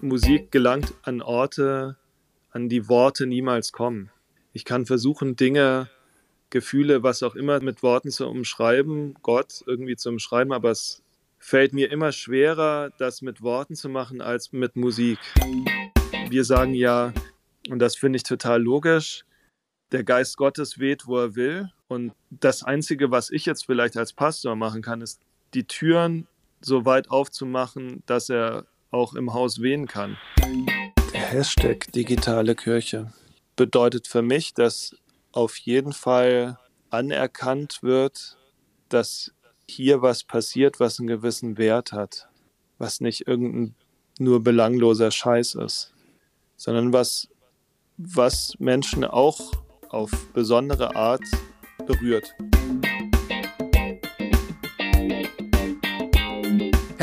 Musik gelangt an Orte, an die Worte niemals kommen. Ich kann versuchen, Dinge, Gefühle, was auch immer mit Worten zu umschreiben, Gott irgendwie zu umschreiben, aber es fällt mir immer schwerer, das mit Worten zu machen als mit Musik. Wir sagen ja, und das finde ich total logisch, der Geist Gottes weht, wo er will. Und das Einzige, was ich jetzt vielleicht als Pastor machen kann, ist die Türen so weit aufzumachen, dass er auch im Haus wehen kann. Hashtag digitale Kirche bedeutet für mich, dass auf jeden Fall anerkannt wird, dass hier was passiert, was einen gewissen Wert hat, was nicht irgendein nur belangloser Scheiß ist, sondern was, was Menschen auch auf besondere Art berührt.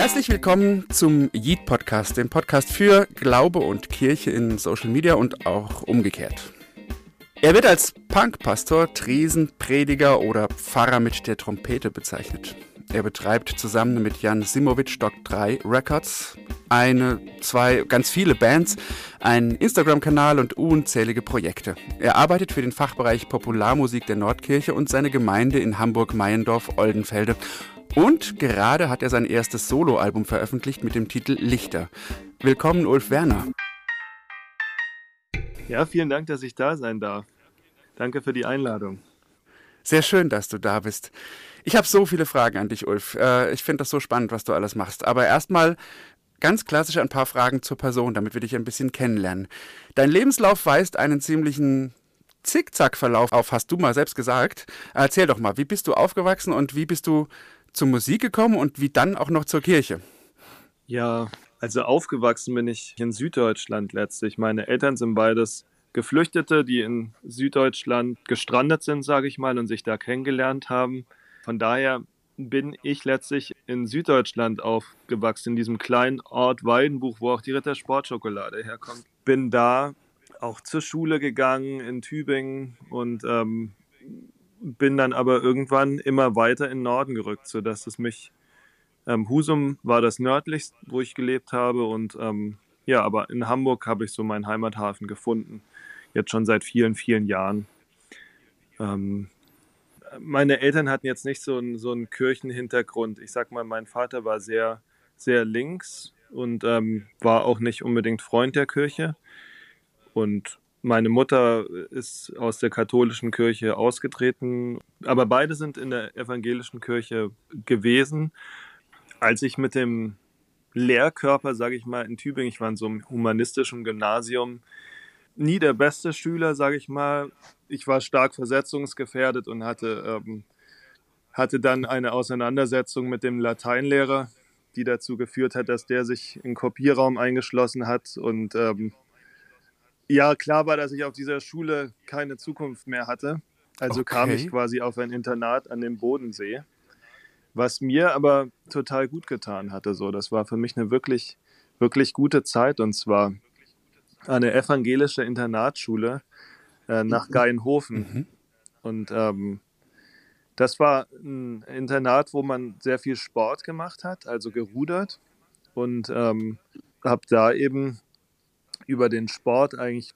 Herzlich willkommen zum Yeet Podcast, dem Podcast für Glaube und Kirche in Social Media und auch umgekehrt. Er wird als Punkpastor, Tresenprediger oder Pfarrer mit der Trompete bezeichnet. Er betreibt zusammen mit Jan Simovic Doc 3 Records, eine, zwei, ganz viele Bands, einen Instagram-Kanal und unzählige Projekte. Er arbeitet für den Fachbereich Popularmusik der Nordkirche und seine Gemeinde in Hamburg-Meiendorf-Oldenfelde. Und gerade hat er sein erstes Soloalbum veröffentlicht mit dem Titel Lichter. Willkommen, Ulf Werner. Ja, vielen Dank, dass ich da sein darf. Danke für die Einladung. Sehr schön, dass du da bist. Ich habe so viele Fragen an dich, Ulf. Äh, ich finde das so spannend, was du alles machst. Aber erstmal ganz klassisch ein paar Fragen zur Person, damit wir dich ein bisschen kennenlernen. Dein Lebenslauf weist einen ziemlichen Zickzack-Verlauf auf, hast du mal selbst gesagt. Erzähl doch mal, wie bist du aufgewachsen und wie bist du zur Musik gekommen und wie dann auch noch zur Kirche? Ja, also aufgewachsen bin ich in Süddeutschland letztlich. Meine Eltern sind beides Geflüchtete, die in Süddeutschland gestrandet sind, sage ich mal, und sich da kennengelernt haben. Von daher bin ich letztlich in Süddeutschland aufgewachsen, in diesem kleinen Ort Weidenbuch, wo auch die Ritter Sportschokolade herkommt. Bin da auch zur Schule gegangen in Tübingen und ähm, bin dann aber irgendwann immer weiter in den Norden gerückt, sodass es mich ähm, Husum war das nördlichst, wo ich gelebt habe und ähm, ja, aber in Hamburg habe ich so meinen Heimathafen gefunden jetzt schon seit vielen, vielen Jahren. Ähm, meine Eltern hatten jetzt nicht so einen, so einen Kirchenhintergrund. Ich sag mal, mein Vater war sehr, sehr links und ähm, war auch nicht unbedingt Freund der Kirche. Und meine Mutter ist aus der katholischen Kirche ausgetreten, aber beide sind in der evangelischen Kirche gewesen. Als ich mit dem Lehrkörper, sage ich mal, in Tübingen, ich war in so einem humanistischen Gymnasium, nie der beste Schüler, sage ich mal. Ich war stark versetzungsgefährdet und hatte, ähm, hatte dann eine Auseinandersetzung mit dem Lateinlehrer, die dazu geführt hat, dass der sich in Kopierraum eingeschlossen hat. Und ähm, ja, klar war, dass ich auf dieser Schule keine Zukunft mehr hatte. Also okay. kam ich quasi auf ein Internat an dem Bodensee, was mir aber total gut getan hatte. So, das war für mich eine wirklich, wirklich gute Zeit. Und zwar eine evangelische Internatsschule äh, nach mhm. Geienhofen. Mhm. Und ähm, das war ein Internat, wo man sehr viel Sport gemacht hat, also gerudert. Und ähm, habe da eben über den Sport eigentlich,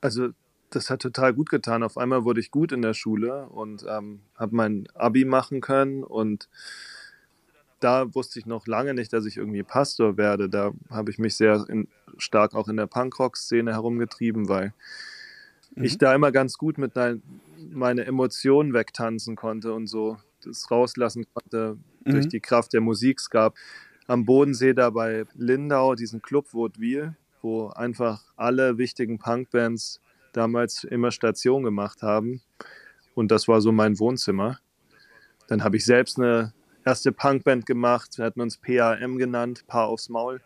also das hat total gut getan. Auf einmal wurde ich gut in der Schule und ähm, habe mein Abi machen können und da wusste ich noch lange nicht, dass ich irgendwie Pastor werde. Da habe ich mich sehr in, stark auch in der Punkrock-Szene herumgetrieben, weil mhm. ich da immer ganz gut mit mein, meine Emotionen wegtanzen konnte und so das rauslassen konnte mhm. durch die Kraft der Musik. Es gab am Bodensee da bei Lindau diesen Club Vaudeville, wo einfach alle wichtigen Punkbands damals immer Station gemacht haben. Und das war so mein Wohnzimmer. Dann habe ich selbst eine erste Punkband gemacht. Wir hatten uns PAM genannt, Paar aufs Maul.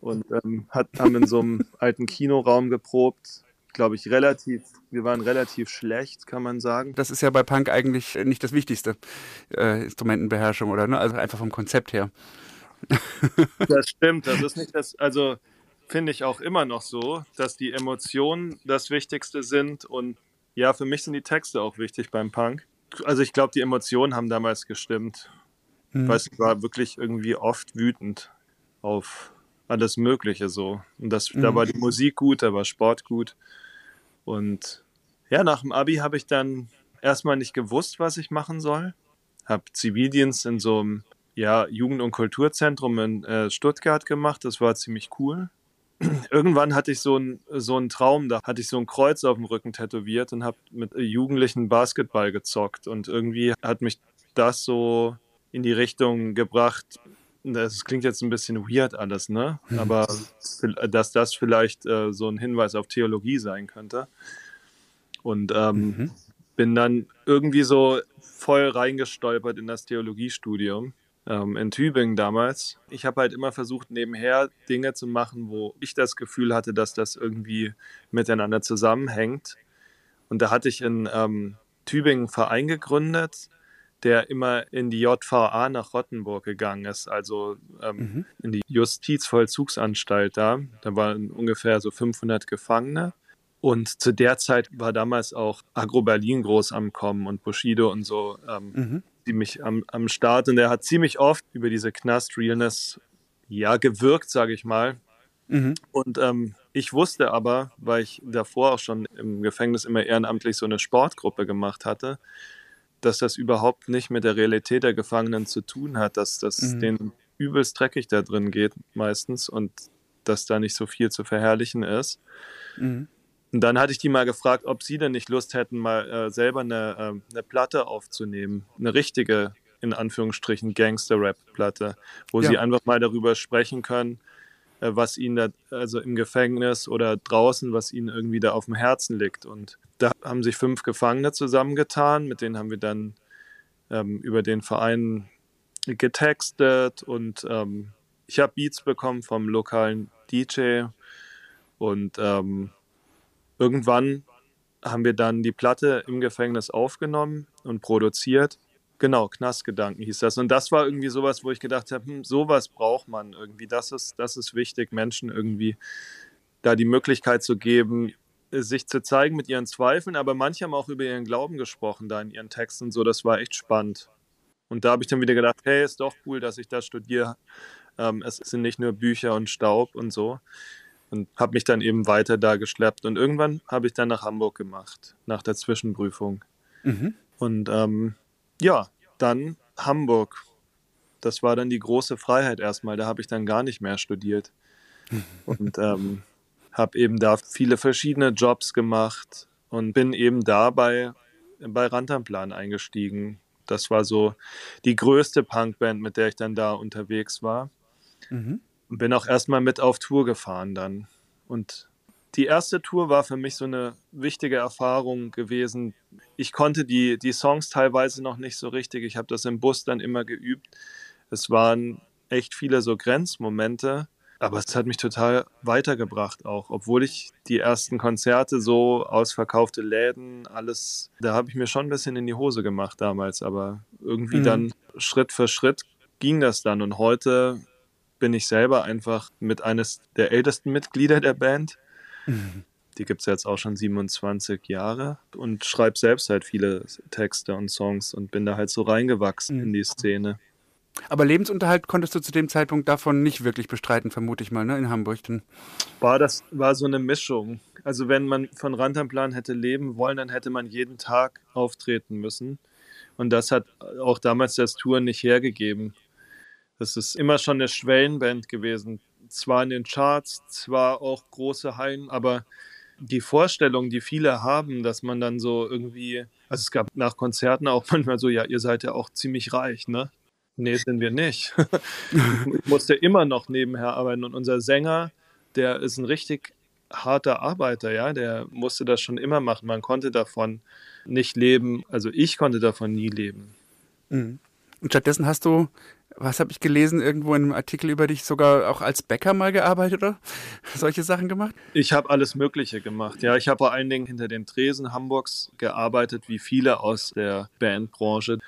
Und ähm, hat, haben in so einem alten Kinoraum geprobt. Glaube ich, relativ, wir waren relativ schlecht, kann man sagen. Das ist ja bei Punk eigentlich nicht das Wichtigste, äh, Instrumentenbeherrschung, oder? Ne? Also einfach vom Konzept her. Das stimmt, das ist nicht das, also finde ich auch immer noch so, dass die Emotionen das Wichtigste sind und ja, für mich sind die Texte auch wichtig beim Punk. Also ich glaube, die Emotionen haben damals gestimmt. Mhm. Weil ich war wirklich irgendwie oft wütend auf alles Mögliche so. Und das, mhm. da war die Musik gut, da war Sport gut. Und ja, nach dem Abi habe ich dann erstmal nicht gewusst, was ich machen soll. Habe Zivildienst in so einem ja, Jugend- und Kulturzentrum in äh, Stuttgart gemacht. Das war ziemlich cool. Irgendwann hatte ich so, ein, so einen Traum, da hatte ich so ein Kreuz auf dem Rücken tätowiert und habe mit Jugendlichen Basketball gezockt. Und irgendwie hat mich das so in die Richtung gebracht. Das klingt jetzt ein bisschen weird alles, ne? Mhm. Aber dass das vielleicht äh, so ein Hinweis auf Theologie sein könnte. Und ähm, mhm. bin dann irgendwie so voll reingestolpert in das Theologiestudium ähm, in Tübingen damals. Ich habe halt immer versucht, nebenher Dinge zu machen, wo ich das Gefühl hatte, dass das irgendwie miteinander zusammenhängt. Und da hatte ich in ähm, Tübingen einen Verein gegründet, der immer in die JVA nach Rottenburg gegangen ist, also ähm, mhm. in die Justizvollzugsanstalt da. Da waren ungefähr so 500 Gefangene. Und zu der Zeit war damals auch Agro Berlin groß am Kommen und Bushido und so. Ähm, mhm ziemlich am, am Start und er hat ziemlich oft über diese Knast-Realness ja gewirkt, sage ich mal. Mhm. Und ähm, ich wusste aber, weil ich davor auch schon im Gefängnis immer ehrenamtlich so eine Sportgruppe gemacht hatte, dass das überhaupt nicht mit der Realität der Gefangenen zu tun hat, dass das mhm. denen übelst dreckig da drin geht meistens und dass da nicht so viel zu verherrlichen ist. Mhm. Und dann hatte ich die mal gefragt, ob sie denn nicht Lust hätten, mal äh, selber eine, äh, eine Platte aufzunehmen. Eine richtige, in Anführungsstrichen, Gangster-Rap-Platte, wo ja. sie einfach mal darüber sprechen können, was ihnen da, also im Gefängnis oder draußen, was ihnen irgendwie da auf dem Herzen liegt. Und da haben sich fünf Gefangene zusammengetan, mit denen haben wir dann ähm, über den Verein getextet und ähm, ich habe Beats bekommen vom lokalen DJ und ähm, Irgendwann haben wir dann die Platte im Gefängnis aufgenommen und produziert. Genau, Knastgedanken hieß das. Und das war irgendwie sowas, wo ich gedacht habe, hm, sowas braucht man irgendwie. Das ist, das ist wichtig, Menschen irgendwie da die Möglichkeit zu geben, sich zu zeigen mit ihren Zweifeln, aber manche haben auch über ihren Glauben gesprochen da in ihren Texten. So, das war echt spannend. Und da habe ich dann wieder gedacht, hey, ist doch cool, dass ich das studiere. Ähm, es sind nicht nur Bücher und Staub und so und habe mich dann eben weiter da geschleppt. Und irgendwann habe ich dann nach Hamburg gemacht, nach der Zwischenprüfung. Mhm. Und ähm, ja, dann Hamburg. Das war dann die große Freiheit erstmal. Da habe ich dann gar nicht mehr studiert. Und ähm, habe eben da viele verschiedene Jobs gemacht und bin eben dabei bei Rantanplan eingestiegen. Das war so die größte Punkband, mit der ich dann da unterwegs war. Mhm bin auch erstmal mit auf Tour gefahren dann. Und die erste Tour war für mich so eine wichtige Erfahrung gewesen. Ich konnte die, die Songs teilweise noch nicht so richtig. Ich habe das im Bus dann immer geübt. Es waren echt viele so Grenzmomente, aber es hat mich total weitergebracht auch, obwohl ich die ersten Konzerte so ausverkaufte Läden, alles, da habe ich mir schon ein bisschen in die Hose gemacht damals, aber irgendwie mhm. dann Schritt für Schritt ging das dann und heute bin ich selber einfach mit eines der ältesten Mitglieder der Band. Mhm. Die gibt es jetzt auch schon 27 Jahre und schreibe selbst halt viele Texte und Songs und bin da halt so reingewachsen mhm. in die Szene. Aber Lebensunterhalt konntest du zu dem Zeitpunkt davon nicht wirklich bestreiten, vermute ich mal, ne, in Hamburg dann. War das war so eine Mischung. Also wenn man von Rantanplan hätte leben wollen, dann hätte man jeden Tag auftreten müssen. Und das hat auch damals das Tour nicht hergegeben. Das ist immer schon eine Schwellenband gewesen. Zwar in den Charts, zwar auch große Hallen, aber die Vorstellung, die viele haben, dass man dann so irgendwie, also es gab nach Konzerten auch manchmal so, ja, ihr seid ja auch ziemlich reich, ne? Nee, sind wir nicht. ich musste immer noch nebenher arbeiten und unser Sänger, der ist ein richtig harter Arbeiter, ja, der musste das schon immer machen. Man konnte davon nicht leben, also ich konnte davon nie leben. Mhm. Und stattdessen hast du was habe ich gelesen, irgendwo in einem Artikel über dich, sogar auch als Bäcker mal gearbeitet oder solche Sachen gemacht? Ich habe alles Mögliche gemacht. Ja, ich habe vor allen Dingen hinter den Tresen Hamburgs gearbeitet, wie viele aus der Bandbranche.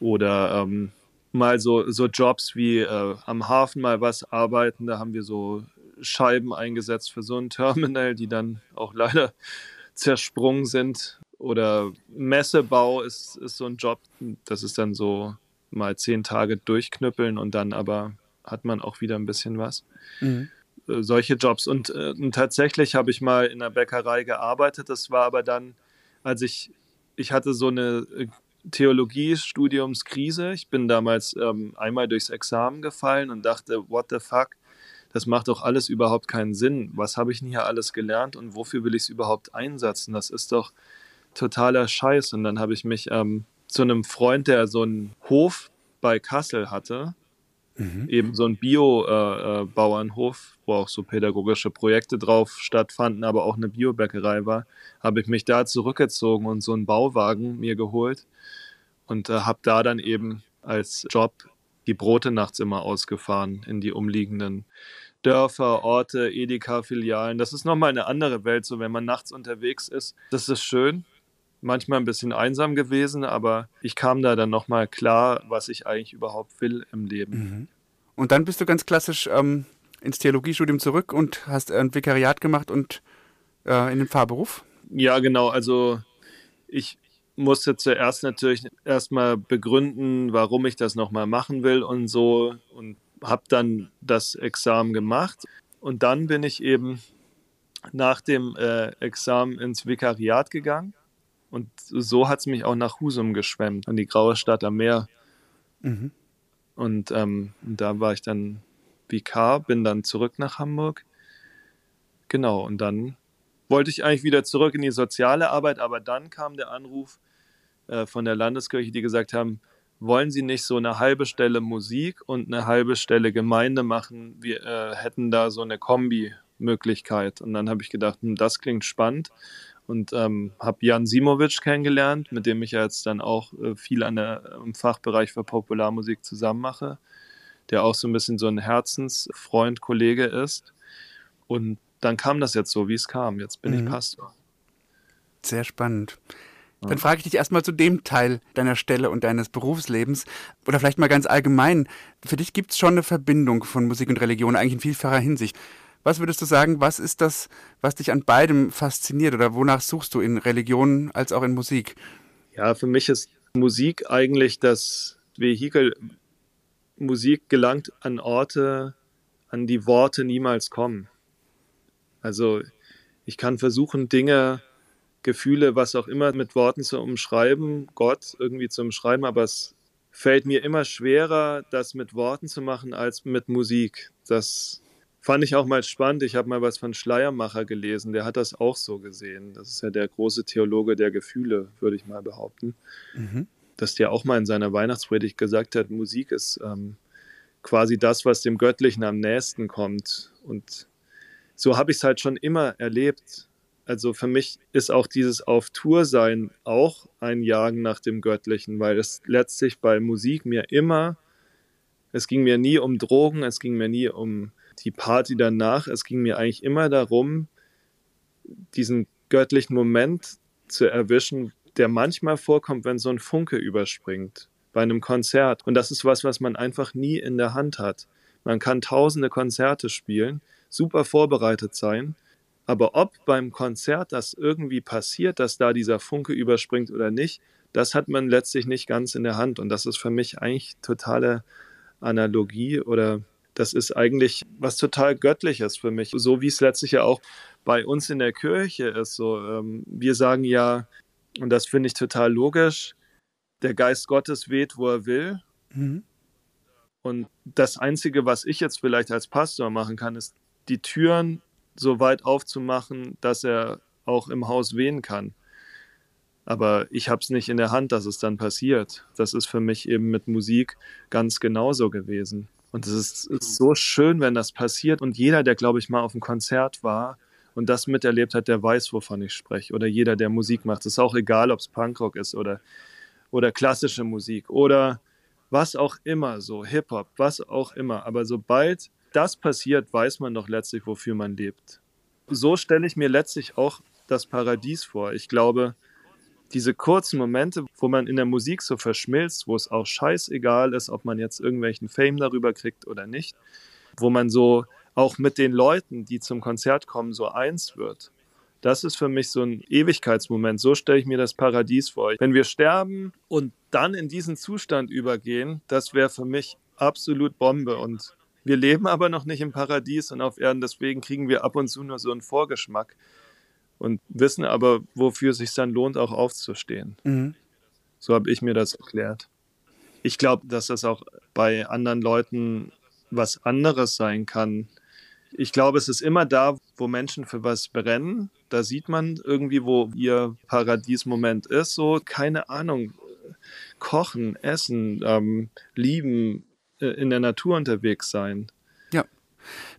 Oder ähm, mal so, so Jobs wie äh, am Hafen mal was arbeiten. Da haben wir so Scheiben eingesetzt für so ein Terminal, die dann auch leider zersprungen sind. Oder Messebau ist, ist so ein Job. Das ist dann so mal zehn Tage durchknüppeln und dann aber hat man auch wieder ein bisschen was. Mhm. Äh, solche Jobs. Und, äh, und tatsächlich habe ich mal in einer Bäckerei gearbeitet. Das war aber dann, als ich, ich hatte so eine äh, Theologiestudiumskrise. Ich bin damals ähm, einmal durchs Examen gefallen und dachte, what the fuck? Das macht doch alles überhaupt keinen Sinn. Was habe ich denn hier alles gelernt und wofür will ich es überhaupt einsetzen? Das ist doch totaler Scheiß. Und dann habe ich mich ähm, zu einem Freund, der so einen Hof bei Kassel hatte, Mhm. Eben so ein Bio-Bauernhof, äh, äh, wo auch so pädagogische Projekte drauf stattfanden, aber auch eine Biobäckerei war, habe ich mich da zurückgezogen und so einen Bauwagen mir geholt und äh, habe da dann eben als Job die Brote nachts immer ausgefahren in die umliegenden Dörfer, Orte, Edeka-Filialen. Das ist nochmal eine andere Welt, so wenn man nachts unterwegs ist. Das ist schön, manchmal ein bisschen einsam gewesen, aber ich kam da dann nochmal klar, was ich eigentlich überhaupt will im Leben. Mhm. Und dann bist du ganz klassisch ähm, ins Theologiestudium zurück und hast ein Vikariat gemacht und äh, in den Fahrberuf? Ja, genau. Also ich musste zuerst natürlich erstmal begründen, warum ich das nochmal machen will und so und habe dann das Examen gemacht. Und dann bin ich eben nach dem äh, Examen ins Vikariat gegangen und so hat es mich auch nach Husum geschwemmt, an die graue Stadt am Meer. Mhm. Und ähm, da war ich dann Vikar, bin dann zurück nach Hamburg. Genau, und dann wollte ich eigentlich wieder zurück in die soziale Arbeit, aber dann kam der Anruf äh, von der Landeskirche, die gesagt haben, wollen Sie nicht so eine halbe Stelle Musik und eine halbe Stelle Gemeinde machen? Wir äh, hätten da so eine Kombi-Möglichkeit. Und dann habe ich gedacht, hm, das klingt spannend und ähm, habe Jan Simovic kennengelernt, mit dem ich ja jetzt dann auch äh, viel an der, im Fachbereich für Popularmusik zusammen mache, der auch so ein bisschen so ein Herzensfreund, Kollege ist. Und dann kam das jetzt so, wie es kam. Jetzt bin mhm. ich Pastor. Sehr spannend. Dann frage ich dich erstmal zu dem Teil deiner Stelle und deines Berufslebens oder vielleicht mal ganz allgemein. Für dich gibt es schon eine Verbindung von Musik und Religion, eigentlich in vielfacher Hinsicht. Was würdest du sagen, was ist das, was dich an beidem fasziniert oder wonach suchst du in Religion als auch in Musik? Ja, für mich ist Musik eigentlich das Vehikel. Musik gelangt an Orte, an die Worte niemals kommen. Also ich kann versuchen, Dinge, Gefühle, was auch immer mit Worten zu umschreiben, Gott irgendwie zu umschreiben, aber es fällt mir immer schwerer, das mit Worten zu machen als mit Musik. Das Fand ich auch mal spannend. Ich habe mal was von Schleiermacher gelesen. Der hat das auch so gesehen. Das ist ja der große Theologe der Gefühle, würde ich mal behaupten. Mhm. Dass der auch mal in seiner Weihnachtspredigt gesagt hat, Musik ist ähm, quasi das, was dem Göttlichen am nächsten kommt. Und so habe ich es halt schon immer erlebt. Also für mich ist auch dieses Auf Tour sein auch ein Jagen nach dem Göttlichen, weil es letztlich bei Musik mir immer, es ging mir nie um Drogen, es ging mir nie um die Party danach, es ging mir eigentlich immer darum, diesen göttlichen Moment zu erwischen, der manchmal vorkommt, wenn so ein Funke überspringt bei einem Konzert. Und das ist was, was man einfach nie in der Hand hat. Man kann tausende Konzerte spielen, super vorbereitet sein, aber ob beim Konzert das irgendwie passiert, dass da dieser Funke überspringt oder nicht, das hat man letztlich nicht ganz in der Hand. Und das ist für mich eigentlich totale Analogie oder das ist eigentlich was total Göttliches für mich. So wie es letztlich ja auch bei uns in der Kirche ist. So, ähm, wir sagen ja, und das finde ich total logisch, der Geist Gottes weht, wo er will. Mhm. Und das Einzige, was ich jetzt vielleicht als Pastor machen kann, ist, die Türen so weit aufzumachen, dass er auch im Haus wehen kann. Aber ich habe es nicht in der Hand, dass es dann passiert. Das ist für mich eben mit Musik ganz genauso gewesen. Und es ist, ist, so schön, wenn das passiert. Und jeder, der, glaube ich, mal auf einem Konzert war und das miterlebt hat, der weiß, wovon ich spreche. Oder jeder, der Musik macht. Es ist auch egal, ob es Punkrock ist oder, oder klassische Musik oder was auch immer, so Hip-Hop, was auch immer. Aber sobald das passiert, weiß man doch letztlich, wofür man lebt. So stelle ich mir letztlich auch das Paradies vor. Ich glaube, diese kurzen Momente, wo man in der Musik so verschmilzt, wo es auch scheißegal ist, ob man jetzt irgendwelchen Fame darüber kriegt oder nicht, wo man so auch mit den Leuten, die zum Konzert kommen, so eins wird. Das ist für mich so ein Ewigkeitsmoment. So stelle ich mir das Paradies vor. Wenn wir sterben und dann in diesen Zustand übergehen, das wäre für mich absolut Bombe. Und Wir leben aber noch nicht im Paradies und auf Erden, deswegen kriegen wir ab und zu nur so einen Vorgeschmack und wissen aber, wofür es sich dann lohnt, auch aufzustehen. Mhm. So habe ich mir das erklärt. Ich glaube, dass das auch bei anderen Leuten was anderes sein kann. Ich glaube, es ist immer da, wo Menschen für was brennen. Da sieht man irgendwie, wo ihr Paradiesmoment ist. So, keine Ahnung, kochen, essen, ähm, lieben, äh, in der Natur unterwegs sein. Ja.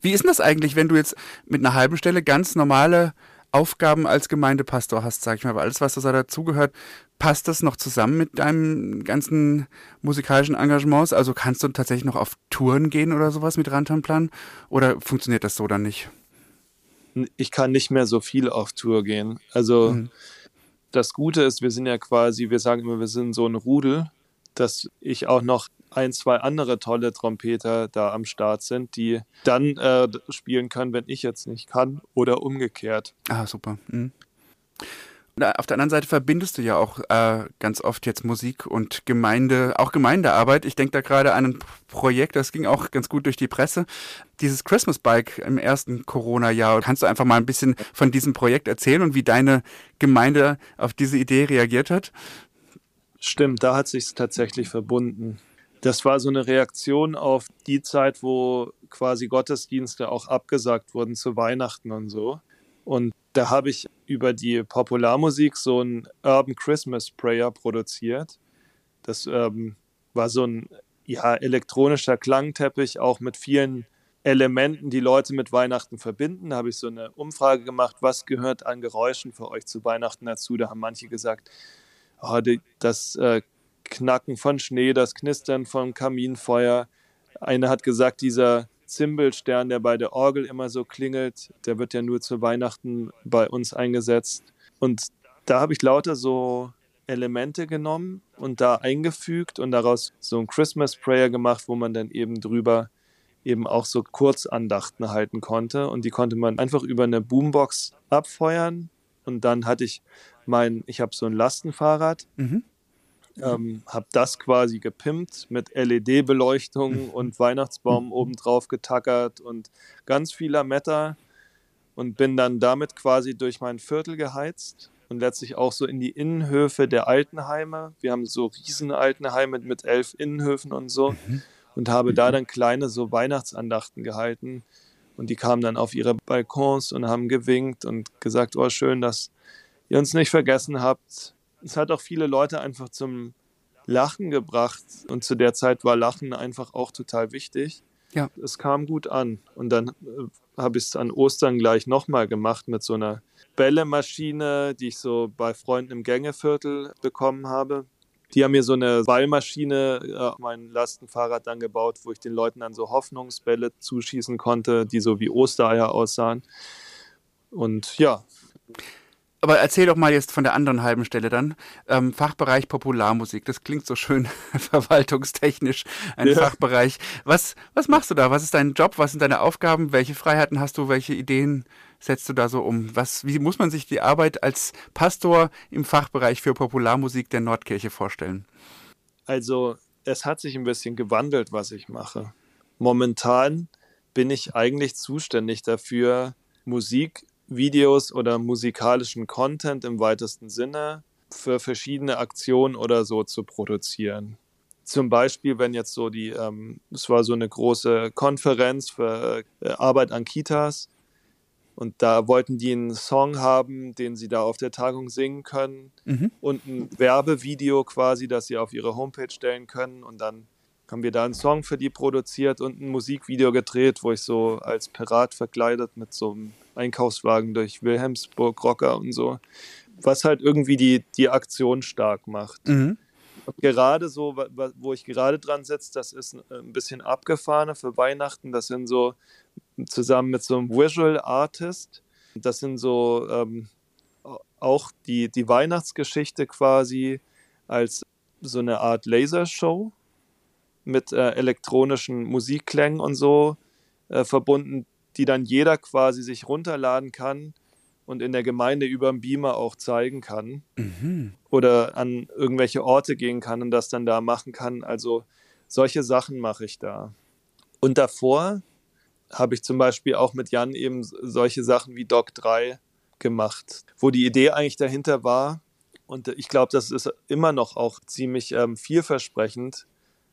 Wie ist denn das eigentlich, wenn du jetzt mit einer halben Stelle ganz normale Aufgaben als Gemeindepastor hast, sag ich mal, weil alles, was da dazugehört, passt das noch zusammen mit deinem ganzen musikalischen Engagements? Also kannst du tatsächlich noch auf Touren gehen oder sowas mit Rantanplan? Oder funktioniert das so dann nicht? Ich kann nicht mehr so viel auf Tour gehen. Also mhm. das Gute ist, wir sind ja quasi, wir sagen immer, wir sind so ein Rudel, dass ich auch noch ein, zwei andere tolle Trompeter da am Start sind, die dann äh, spielen können, wenn ich jetzt nicht kann oder umgekehrt. Ah, super. Mhm. Auf der anderen Seite verbindest du ja auch äh, ganz oft jetzt Musik und Gemeinde, auch Gemeindearbeit. Ich denke da gerade an ein Projekt, das ging auch ganz gut durch die Presse. Dieses Christmas Bike im ersten Corona-Jahr. Kannst du einfach mal ein bisschen von diesem Projekt erzählen und wie deine Gemeinde auf diese Idee reagiert hat? Stimmt, da hat sich tatsächlich verbunden. Das war so eine Reaktion auf die Zeit, wo quasi Gottesdienste auch abgesagt wurden zu Weihnachten und so. Und da habe ich über die Popularmusik so ein Urban Christmas Prayer produziert. Das ähm, war so ein ja, elektronischer Klangteppich, auch mit vielen Elementen, die Leute mit Weihnachten verbinden. Da habe ich so eine Umfrage gemacht, was gehört an Geräuschen für euch zu Weihnachten dazu. Da haben manche gesagt, oh, die, das äh, Knacken von Schnee, das Knistern von Kaminfeuer. Einer hat gesagt, dieser Zimbelstern, der bei der Orgel immer so klingelt, der wird ja nur zu Weihnachten bei uns eingesetzt. Und da habe ich lauter so Elemente genommen und da eingefügt und daraus so ein Christmas Prayer gemacht, wo man dann eben drüber eben auch so Kurzandachten halten konnte. Und die konnte man einfach über eine Boombox abfeuern. Und dann hatte ich mein, ich habe so ein Lastenfahrrad. Mhm. Ähm, habe das quasi gepimpt mit LED-Beleuchtung und Weihnachtsbaum obendrauf getackert und ganz vieler Meter und bin dann damit quasi durch mein Viertel geheizt und letztlich auch so in die Innenhöfe der Altenheime. Wir haben so riesen Altenheime mit elf Innenhöfen und so mhm. und habe da dann kleine so Weihnachtsandachten gehalten und die kamen dann auf ihre Balkons und haben gewinkt und gesagt, oh schön, dass ihr uns nicht vergessen habt es hat auch viele Leute einfach zum Lachen gebracht. Und zu der Zeit war Lachen einfach auch total wichtig. Ja. Es kam gut an. Und dann äh, habe ich es an Ostern gleich nochmal gemacht mit so einer Bällemaschine, die ich so bei Freunden im Gängeviertel bekommen habe. Die haben mir so eine Ballmaschine äh, auf mein Lastenfahrrad dann gebaut, wo ich den Leuten dann so Hoffnungsbälle zuschießen konnte, die so wie Ostereier aussahen. Und ja, aber erzähl doch mal jetzt von der anderen halben Stelle dann. Ähm, Fachbereich Popularmusik. Das klingt so schön verwaltungstechnisch, ein ja. Fachbereich. Was, was machst du da? Was ist dein Job? Was sind deine Aufgaben? Welche Freiheiten hast du? Welche Ideen setzt du da so um? Was, wie muss man sich die Arbeit als Pastor im Fachbereich für Popularmusik der Nordkirche vorstellen? Also, es hat sich ein bisschen gewandelt, was ich mache. Momentan bin ich eigentlich zuständig dafür, Musik Videos oder musikalischen Content im weitesten Sinne für verschiedene Aktionen oder so zu produzieren. Zum Beispiel, wenn jetzt so die, ähm, es war so eine große Konferenz für äh, Arbeit an Kitas und da wollten die einen Song haben, den sie da auf der Tagung singen können mhm. und ein Werbevideo quasi, das sie auf ihre Homepage stellen können und dann haben wir da einen Song für die produziert und ein Musikvideo gedreht, wo ich so als Pirat verkleidet mit so einem Einkaufswagen durch Wilhelmsburg Rocker und so, was halt irgendwie die, die Aktion stark macht. Mhm. gerade so, wo ich gerade dran sitze, das ist ein bisschen abgefahrener für Weihnachten. Das sind so zusammen mit so einem Visual Artist. Das sind so ähm, auch die, die Weihnachtsgeschichte quasi als so eine Art Lasershow mit äh, elektronischen Musikklängen und so äh, verbunden, die dann jeder quasi sich runterladen kann und in der Gemeinde über den Beamer auch zeigen kann mhm. oder an irgendwelche Orte gehen kann und das dann da machen kann. Also solche Sachen mache ich da. Und davor habe ich zum Beispiel auch mit Jan eben solche Sachen wie Doc 3 gemacht, wo die Idee eigentlich dahinter war, und ich glaube, das ist immer noch auch ziemlich ähm, vielversprechend,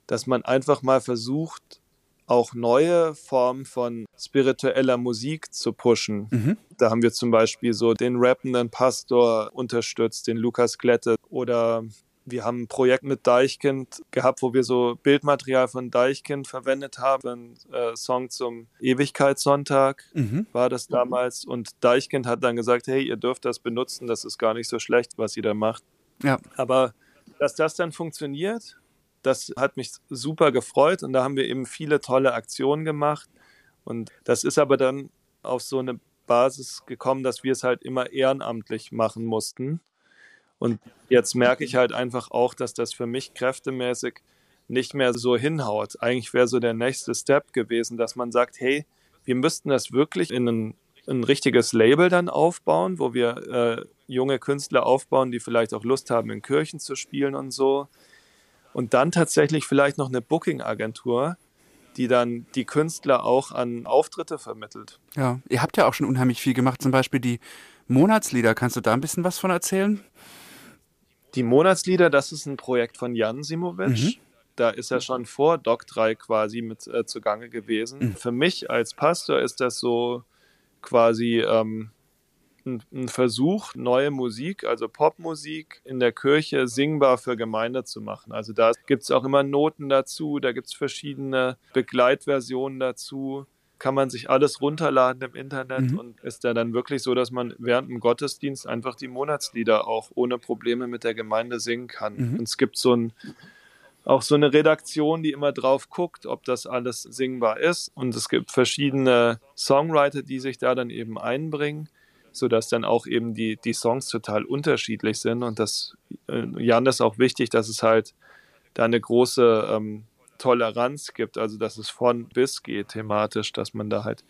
dass man einfach mal versucht, auch neue Formen von spiritueller Musik zu pushen. Mhm. Da haben wir zum Beispiel so den rappenden Pastor unterstützt, den Lukas Klette oder wir haben ein Projekt mit Deichkind gehabt, wo wir so Bildmaterial von Deichkind verwendet haben. Ein äh, Song zum Ewigkeitssonntag mhm. war das damals. Und Deichkind hat dann gesagt, hey, ihr dürft das benutzen, das ist gar nicht so schlecht, was ihr da macht. Ja. Aber dass das dann funktioniert, das hat mich super gefreut. Und da haben wir eben viele tolle Aktionen gemacht. Und das ist aber dann auf so eine Basis gekommen, dass wir es halt immer ehrenamtlich machen mussten. Und jetzt merke ich halt einfach auch, dass das für mich kräftemäßig nicht mehr so hinhaut. Eigentlich wäre so der nächste Step gewesen, dass man sagt, hey, wir müssten das wirklich in ein, ein richtiges Label dann aufbauen, wo wir äh, junge Künstler aufbauen, die vielleicht auch Lust haben, in Kirchen zu spielen und so. Und dann tatsächlich vielleicht noch eine Booking-Agentur, die dann die Künstler auch an Auftritte vermittelt. Ja, ihr habt ja auch schon unheimlich viel gemacht, zum Beispiel die Monatslieder. Kannst du da ein bisschen was von erzählen? Die Monatslieder, das ist ein Projekt von Jan Simovic. Mhm. Da ist er schon vor Doc 3 quasi mit äh, zugange gewesen. Mhm. Für mich als Pastor ist das so quasi ähm, ein, Versuch, neue Musik, also Popmusik in der Kirche singbar für Gemeinde zu machen. Also da gibt es auch immer Noten dazu, da gibt es verschiedene Begleitversionen dazu kann man sich alles runterladen im Internet mhm. und ist da dann wirklich so, dass man während dem Gottesdienst einfach die Monatslieder auch ohne Probleme mit der Gemeinde singen kann. Mhm. Und es gibt so ein auch so eine Redaktion, die immer drauf guckt, ob das alles singbar ist. Und es gibt verschiedene Songwriter, die sich da dann eben einbringen, sodass dann auch eben die, die Songs total unterschiedlich sind. Und das, äh, Jan ist auch wichtig, dass es halt da eine große ähm, Toleranz gibt, also dass es von bis geht thematisch, dass man da halt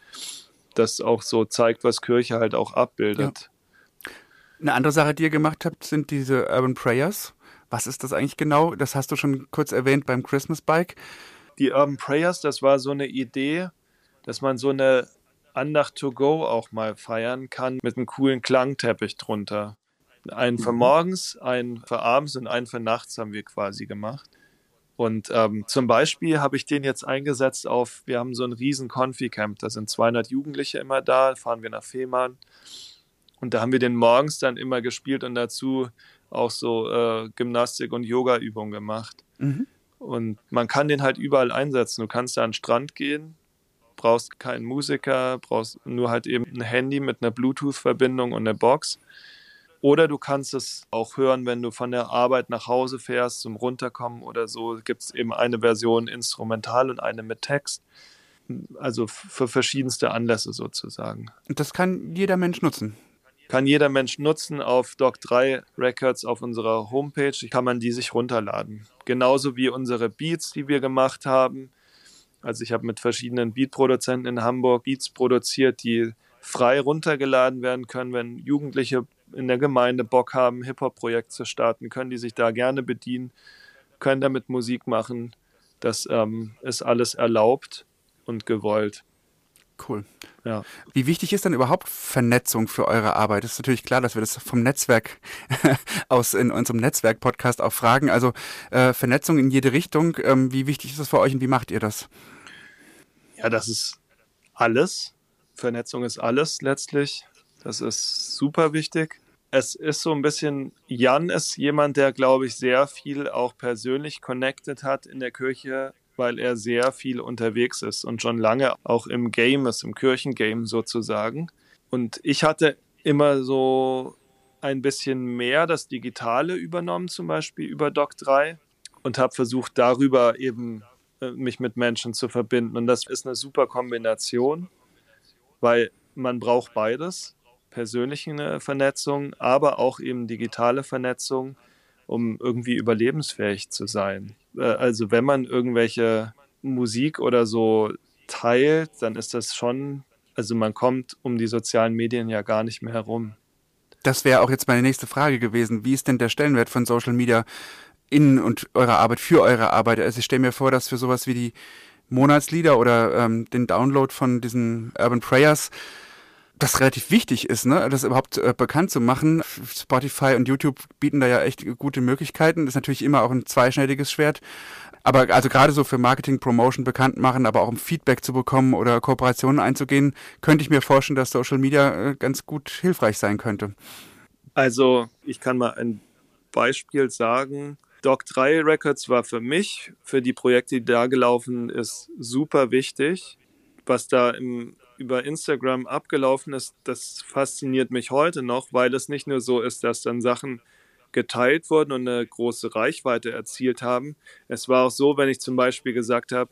das auch so zeigt, was Kirche halt auch abbildet. Ja. Eine andere Sache, die ihr gemacht habt, sind diese Urban Prayers. Was ist das eigentlich genau? Das hast du schon kurz erwähnt beim Christmas Bike. Die Urban Prayers, das war so eine Idee, dass man so eine Andacht to go auch mal feiern kann mit einem coolen Klangteppich drunter. Einen für mhm. morgens, einen für abends und einen für nachts haben wir quasi gemacht. Und ähm, zum Beispiel habe ich den jetzt eingesetzt auf, wir haben so ein riesen Confi-Camp, da sind 200 Jugendliche immer da, fahren wir nach Fehmarn. Und da haben wir den morgens dann immer gespielt und dazu auch so äh, Gymnastik- und Yoga-Übungen gemacht. Mhm. Und man kann den halt überall einsetzen. Du kannst da an den Strand gehen, brauchst keinen Musiker, brauchst nur halt eben ein Handy mit einer Bluetooth-Verbindung und eine Box. Oder du kannst es auch hören, wenn du von der Arbeit nach Hause fährst zum Runterkommen oder so. Gibt es eben eine Version instrumental und eine mit Text. Also für verschiedenste Anlässe sozusagen. Das kann jeder Mensch nutzen. Kann jeder Mensch nutzen. Auf Doc3 Records auf unserer Homepage kann man die sich runterladen. Genauso wie unsere Beats, die wir gemacht haben. Also ich habe mit verschiedenen Beatproduzenten in Hamburg Beats produziert, die frei runtergeladen werden können, wenn Jugendliche in der Gemeinde Bock haben, Hip-Hop-Projekt zu starten, können die sich da gerne bedienen, können damit Musik machen. Das ähm, ist alles erlaubt und gewollt. Cool. Ja. Wie wichtig ist denn überhaupt Vernetzung für eure Arbeit? Es ist natürlich klar, dass wir das vom Netzwerk aus in unserem Netzwerk-Podcast auch fragen. Also äh, Vernetzung in jede Richtung. Ähm, wie wichtig ist das für euch und wie macht ihr das? Ja, das ist alles. Vernetzung ist alles letztlich. Das ist super wichtig es ist so ein bisschen, Jan ist jemand, der, glaube ich, sehr viel auch persönlich connected hat in der Kirche, weil er sehr viel unterwegs ist und schon lange auch im Game ist, im Kirchengame sozusagen. Und ich hatte immer so ein bisschen mehr das Digitale übernommen, zum Beispiel über Doc 3 und habe versucht, darüber eben äh, mich mit Menschen zu verbinden. Und das ist eine super Kombination, weil man braucht beides persönliche Vernetzung, aber auch eben digitale Vernetzung, um irgendwie überlebensfähig zu sein. Äh, also wenn man irgendwelche Musik oder so teilt, dann ist das schon, also man kommt um die sozialen Medien ja gar nicht mehr herum. Das wäre auch jetzt meine nächste Frage gewesen. Wie ist denn der Stellenwert von Social Media in und eurer Arbeit, für eure Arbeit? Also ich stelle mir vor, dass für sowas wie die Monatslieder oder ähm, den Download von diesen Urban Prayers das relativ wichtig ist, ne, das überhaupt äh, bekannt zu machen. Spotify und YouTube bieten da ja echt gute Möglichkeiten. Das ist natürlich immer auch ein zweischneidiges Schwert. Aber also gerade so für Marketing, Promotion bekannt machen, aber auch um Feedback zu bekommen oder Kooperationen einzugehen, könnte ich mir vorstellen, dass Social Media äh, ganz gut hilfreich sein könnte. Also ich kann mal ein Beispiel sagen. Doc 3 Records war für mich, für die Projekte, die da gelaufen ist, super wichtig. Was da im über Instagram abgelaufen ist, das fasziniert mich heute noch, weil es nicht nur so ist, dass dann Sachen geteilt wurden und eine große Reichweite erzielt haben. Es war auch so, wenn ich zum Beispiel gesagt habe,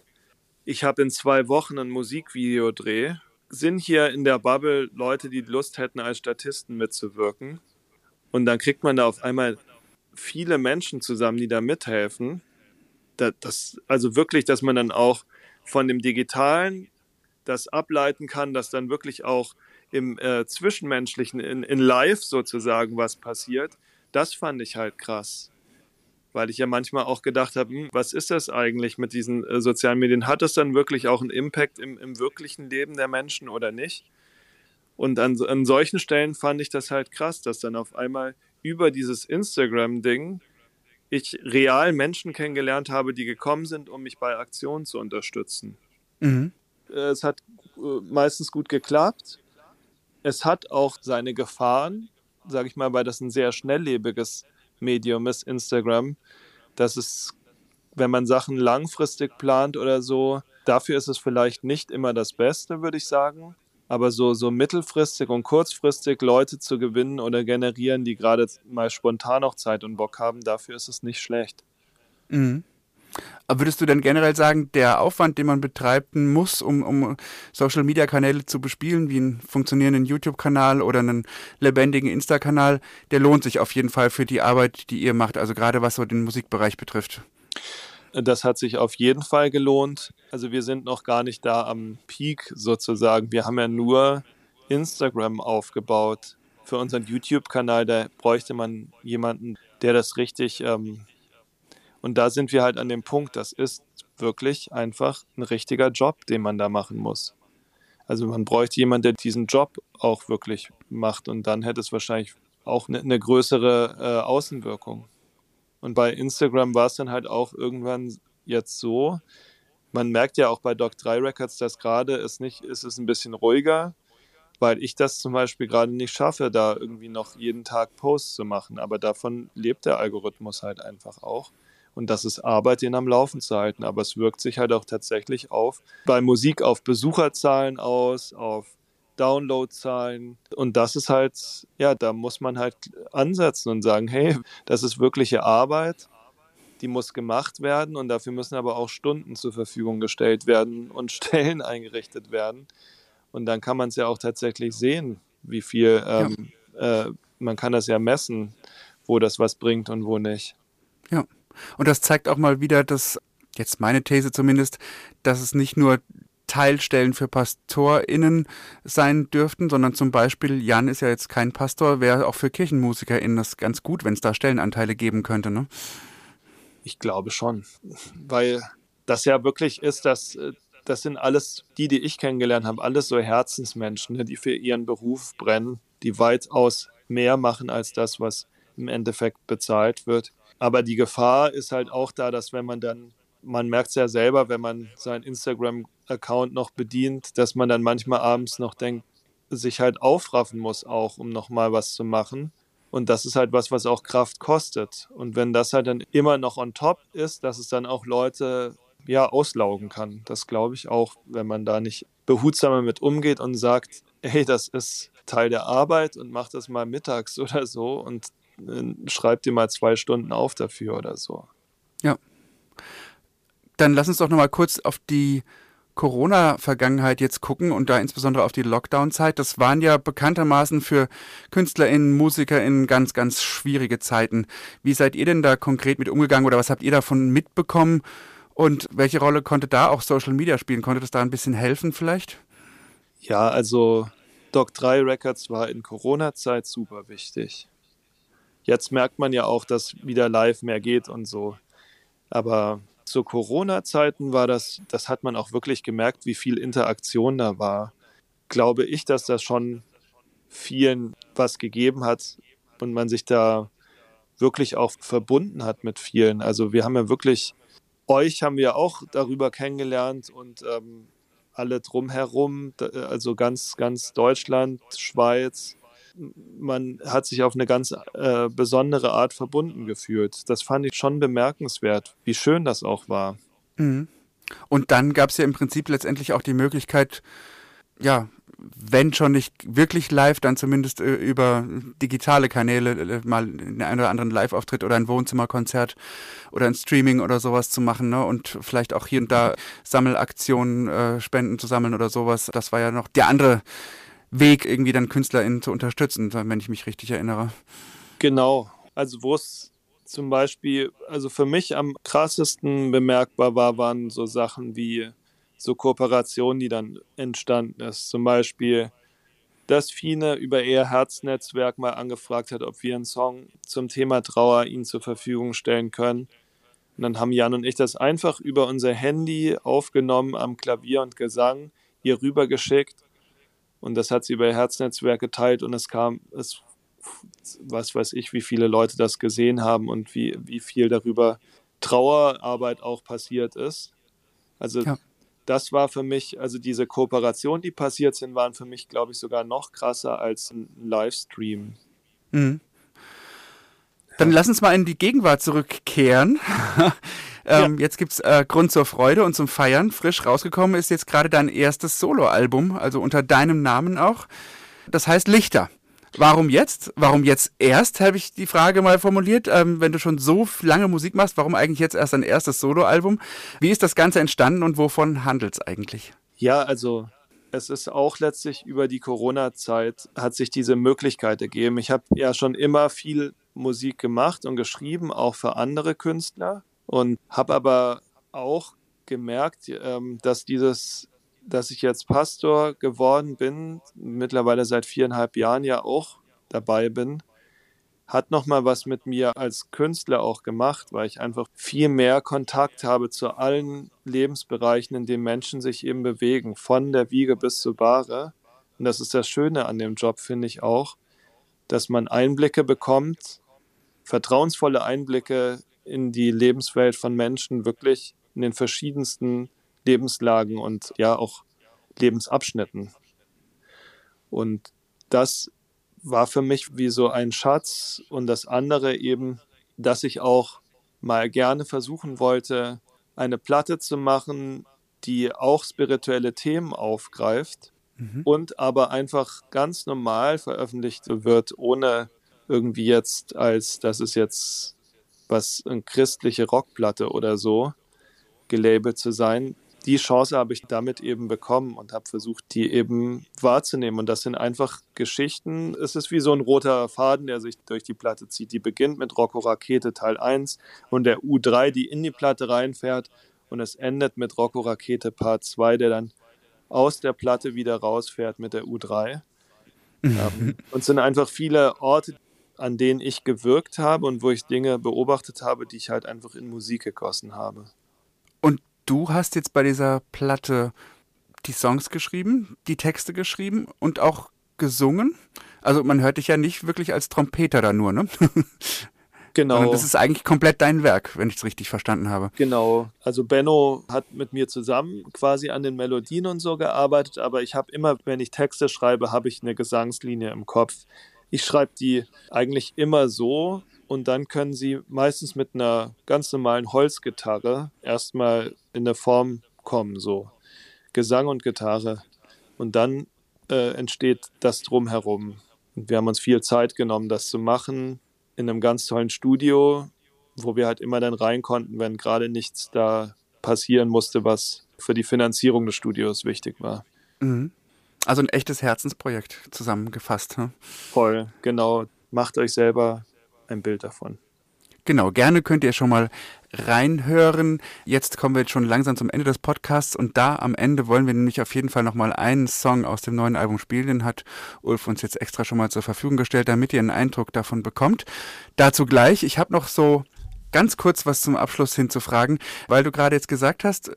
ich habe in zwei Wochen ein Musikvideo dreh, sind hier in der Bubble Leute, die Lust hätten, als Statisten mitzuwirken. Und dann kriegt man da auf einmal viele Menschen zusammen, die da mithelfen. Das, also wirklich, dass man dann auch von dem Digitalen das ableiten kann, dass dann wirklich auch im äh, Zwischenmenschlichen, in, in Live sozusagen was passiert, das fand ich halt krass. Weil ich ja manchmal auch gedacht habe, hm, was ist das eigentlich mit diesen äh, sozialen Medien? Hat das dann wirklich auch einen Impact im, im wirklichen Leben der Menschen oder nicht? Und an, an solchen Stellen fand ich das halt krass, dass dann auf einmal über dieses Instagram-Ding ich real Menschen kennengelernt habe, die gekommen sind, um mich bei Aktionen zu unterstützen. Mhm. Äh, es hat äh, meistens gut geklappt. Es hat auch seine Gefahren, sage ich mal, weil das ein sehr schnelllebiges Medium ist, Instagram, dass es, wenn man Sachen langfristig plant oder so, dafür ist es vielleicht nicht immer das Beste, würde ich sagen. Aber so, so mittelfristig und kurzfristig Leute zu gewinnen oder generieren, die gerade mal spontan noch Zeit und Bock haben, dafür ist es nicht schlecht. Mhm. Würdest du denn generell sagen, der Aufwand, den man betreiben muss, um, um Social-Media-Kanäle zu bespielen, wie einen funktionierenden YouTube-Kanal oder einen lebendigen Insta-Kanal, der lohnt sich auf jeden Fall für die Arbeit, die ihr macht, also gerade was so den Musikbereich betrifft? Das hat sich auf jeden Fall gelohnt. Also wir sind noch gar nicht da am Peak sozusagen. Wir haben ja nur Instagram aufgebaut. Für unseren YouTube-Kanal, da bräuchte man jemanden, der das richtig ähm, und da sind wir halt an dem Punkt, das ist wirklich einfach ein richtiger Job, den man da machen muss. Also man bräuchte jemanden, der diesen Job auch wirklich macht und dann hätte es wahrscheinlich auch eine, eine größere äh, Außenwirkung. Und bei Instagram war es dann halt auch irgendwann jetzt so, man merkt ja auch bei Doc 3 Records, dass gerade es nicht, ist es ein bisschen ruhiger, weil ich das zum Beispiel gerade nicht schaffe, da irgendwie noch jeden Tag Posts zu machen. Aber davon lebt der Algorithmus halt einfach auch. Und das ist Arbeit, den am Laufen zu halten. Aber es wirkt sich halt auch tatsächlich auf, bei Musik auf Besucherzahlen aus, auf Downloadzahlen. Und das ist halt, ja, da muss man halt ansetzen und sagen, hey, das ist wirkliche Arbeit, die muss gemacht werden und dafür müssen aber auch Stunden zur Verfügung gestellt werden und Stellen eingerichtet werden. Und dann kann man es ja auch tatsächlich sehen, wie viel, ähm, ja. äh, man kann das ja messen, wo das was bringt und wo nicht. Ja. Und das zeigt auch mal wieder, dass, jetzt meine These zumindest, dass es nicht nur Teilstellen für PastorInnen sein dürften, sondern zum Beispiel, Jan ist ja jetzt kein Pastor, wäre auch für KirchenmusikerInnen das ganz gut, wenn es da Stellenanteile geben könnte, ne? Ich glaube schon, weil das ja wirklich ist, dass das sind alles die, die ich kennengelernt habe, alles so Herzensmenschen, ne, die für ihren Beruf brennen, die weitaus mehr machen als das, was im Endeffekt bezahlt wird. Aber die Gefahr ist halt auch da, dass wenn man dann, man merkt es ja selber, wenn man seinen Instagram-Account noch bedient, dass man dann manchmal abends noch denkt, sich halt aufraffen muss auch, um nochmal was zu machen. Und das ist halt was, was auch Kraft kostet. Und wenn das halt dann immer noch on top ist, dass es dann auch Leute ja auslaugen kann. Das glaube ich auch, wenn man da nicht behutsamer mit umgeht und sagt, hey, das ist Teil der Arbeit und mach das mal mittags oder so und schreib dir mal zwei Stunden auf dafür oder so. Ja. Dann lass uns doch nochmal kurz auf die Corona-Vergangenheit jetzt gucken und da insbesondere auf die Lockdown-Zeit. Das waren ja bekanntermaßen für KünstlerInnen, MusikerInnen ganz, ganz schwierige Zeiten. Wie seid ihr denn da konkret mit umgegangen oder was habt ihr davon mitbekommen? Und welche Rolle konnte da auch Social Media spielen? Konnte das da ein bisschen helfen vielleicht? Ja, also Doc 3 Records war in Corona-Zeit super wichtig. Jetzt merkt man ja auch, dass wieder live mehr geht und so. Aber zu Corona-Zeiten war das, das hat man auch wirklich gemerkt, wie viel Interaktion da war. Glaube ich, dass das schon vielen was gegeben hat und man sich da wirklich auch verbunden hat mit vielen. Also wir haben ja wirklich, euch haben wir auch darüber kennengelernt und ähm, alle drumherum, also ganz, ganz Deutschland, Schweiz. Man hat sich auf eine ganz äh, besondere Art verbunden gefühlt. Das fand ich schon bemerkenswert, wie schön das auch war. Mhm. Und dann gab es ja im Prinzip letztendlich auch die Möglichkeit, ja, wenn schon nicht wirklich live, dann zumindest äh, über digitale Kanäle äh, mal einen oder anderen Live-Auftritt oder ein Wohnzimmerkonzert oder ein Streaming oder sowas zu machen ne? und vielleicht auch hier und da Sammelaktionen, äh, Spenden zu sammeln oder sowas. Das war ja noch der andere Weg, irgendwie dann KünstlerInnen zu unterstützen, wenn ich mich richtig erinnere. Genau. Also wo es zum Beispiel, also für mich am krassesten bemerkbar war, waren so Sachen wie so Kooperationen, die dann entstanden ist. Zum Beispiel, dass Fine über ihr Herznetzwerk mal angefragt hat, ob wir einen Song zum Thema Trauer ihnen zur Verfügung stellen können. Und dann haben Jan und ich das einfach über unser Handy aufgenommen am Klavier und Gesang, ihr rübergeschickt. Und das hat sie über ihr Herznetzwerk geteilt und es kam, es, was weiß ich, wie viele Leute das gesehen haben und wie, wie viel darüber Trauerarbeit auch passiert ist. Also ja das war für mich, also diese Kooperationen, die passiert sind, waren für mich, glaube ich, sogar noch krasser als ein Livestream. Mhm. Dann lass uns mal in die Gegenwart zurückkehren. Ähm, ja. Jetzt gibt es äh, Grund zur Freude und zum Feiern. Frisch rausgekommen ist jetzt gerade dein erstes Soloalbum, also unter deinem Namen auch. Das heißt Lichter. Warum jetzt? Warum jetzt erst, habe ich die Frage mal formuliert. Ähm, wenn du schon so lange Musik machst, warum eigentlich jetzt erst dein erstes Soloalbum? Wie ist das Ganze entstanden und wovon handelt es eigentlich? Ja, also es ist auch letztlich über die Corona-Zeit hat sich diese Möglichkeit ergeben. Ich habe ja schon immer viel Musik gemacht und geschrieben, auch für andere Künstler und habe aber auch gemerkt, ähm, dass dieses dass ich jetzt Pastor geworden bin, mittlerweile seit viereinhalb Jahren ja auch dabei bin, hat nochmal was mit mir als Künstler auch gemacht, weil ich einfach viel mehr Kontakt habe zu allen Lebensbereichen, in denen Menschen sich eben bewegen, von der Wiege bis zur Bahre. Und das ist das Schöne an dem Job, finde ich auch, dass man Einblicke bekommt, vertrauensvolle Einblicke in die Lebenswelt von Menschen, wirklich in den verschiedensten Lebenslagen und ja auch Lebensabschnitten. Und das war für mich wie so ein Schatz und das andere eben, dass ich auch mal gerne versuchen wollte, eine Platte zu machen, die auch spirituelle Themen aufgreift mhm. und aber einfach ganz normal veröffentlicht wird, ohne irgendwie jetzt als, das ist jetzt was, eine christliche Rockplatte oder so gelabelt zu sein, die Chance habe ich damit eben bekommen und habe versucht, die eben wahrzunehmen. Und das sind einfach Geschichten. Es ist wie so ein roter Faden, der sich durch die Platte zieht. Die beginnt mit Rocco Rakete Teil 1 und der U3, die in die Platte reinfährt. Und es endet mit Rocco Rakete Part 2, der dann aus der Platte wieder rausfährt mit der U3. ähm, und es sind einfach viele Orte, an denen ich gewirkt habe und wo ich Dinge beobachtet habe, die ich halt einfach in Musik gegossen habe. Und du hast jetzt bei dieser Platte die Songs geschrieben, die Texte geschrieben und auch gesungen. Also man hört dich ja nicht wirklich als Trompeter da nur, ne? Genau. Sondern das ist eigentlich komplett dein Werk, wenn ich es richtig verstanden habe. Genau. Also Benno hat mit mir zusammen quasi an den Melodien und so gearbeitet, aber ich habe immer, wenn ich Texte schreibe, habe ich eine Gesangslinie im Kopf. Ich schreibe die eigentlich immer so, und dann können sie meistens mit einer ganz normalen Holzgitarre erstmal in der Form kommen, so Gesang und Gitarre. Und dann äh, entsteht das drumherum. Und wir haben uns viel Zeit genommen, das zu machen, in einem ganz tollen Studio, wo wir halt immer dann rein konnten, wenn gerade nichts da passieren musste, was für die Finanzierung des Studios wichtig war. Mhm. Also ein echtes Herzensprojekt zusammengefasst. Hm? Voll, genau. Macht euch selber ein Bild davon. Genau, gerne könnt ihr schon mal reinhören. Jetzt kommen wir jetzt schon langsam zum Ende des Podcasts und da am Ende wollen wir nämlich auf jeden Fall nochmal einen Song aus dem neuen Album spielen. Den hat Ulf uns jetzt extra schon mal zur Verfügung gestellt, damit ihr einen Eindruck davon bekommt. Dazu gleich, ich habe noch so ganz kurz was zum Abschluss hinzufragen, weil du gerade jetzt gesagt hast,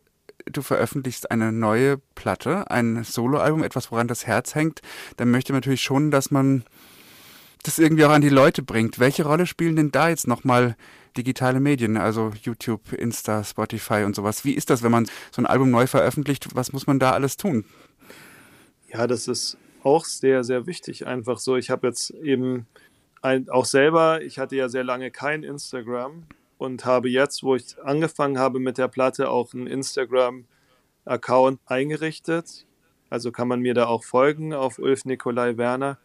du veröffentlichst eine neue Platte, ein Soloalbum, etwas, woran das Herz hängt, dann möchte man natürlich schon, dass man das irgendwie auch an die Leute bringt. Welche Rolle spielen denn da jetzt nochmal digitale Medien, also YouTube, Insta, Spotify und sowas? Wie ist das, wenn man so ein Album neu veröffentlicht? Was muss man da alles tun? Ja, das ist auch sehr, sehr wichtig. Einfach so, ich habe jetzt eben ein, auch selber, ich hatte ja sehr lange kein Instagram und habe jetzt, wo ich angefangen habe mit der Platte, auch einen Instagram-Account eingerichtet. Also kann man mir da auch folgen auf Ulf Nikolai Werner.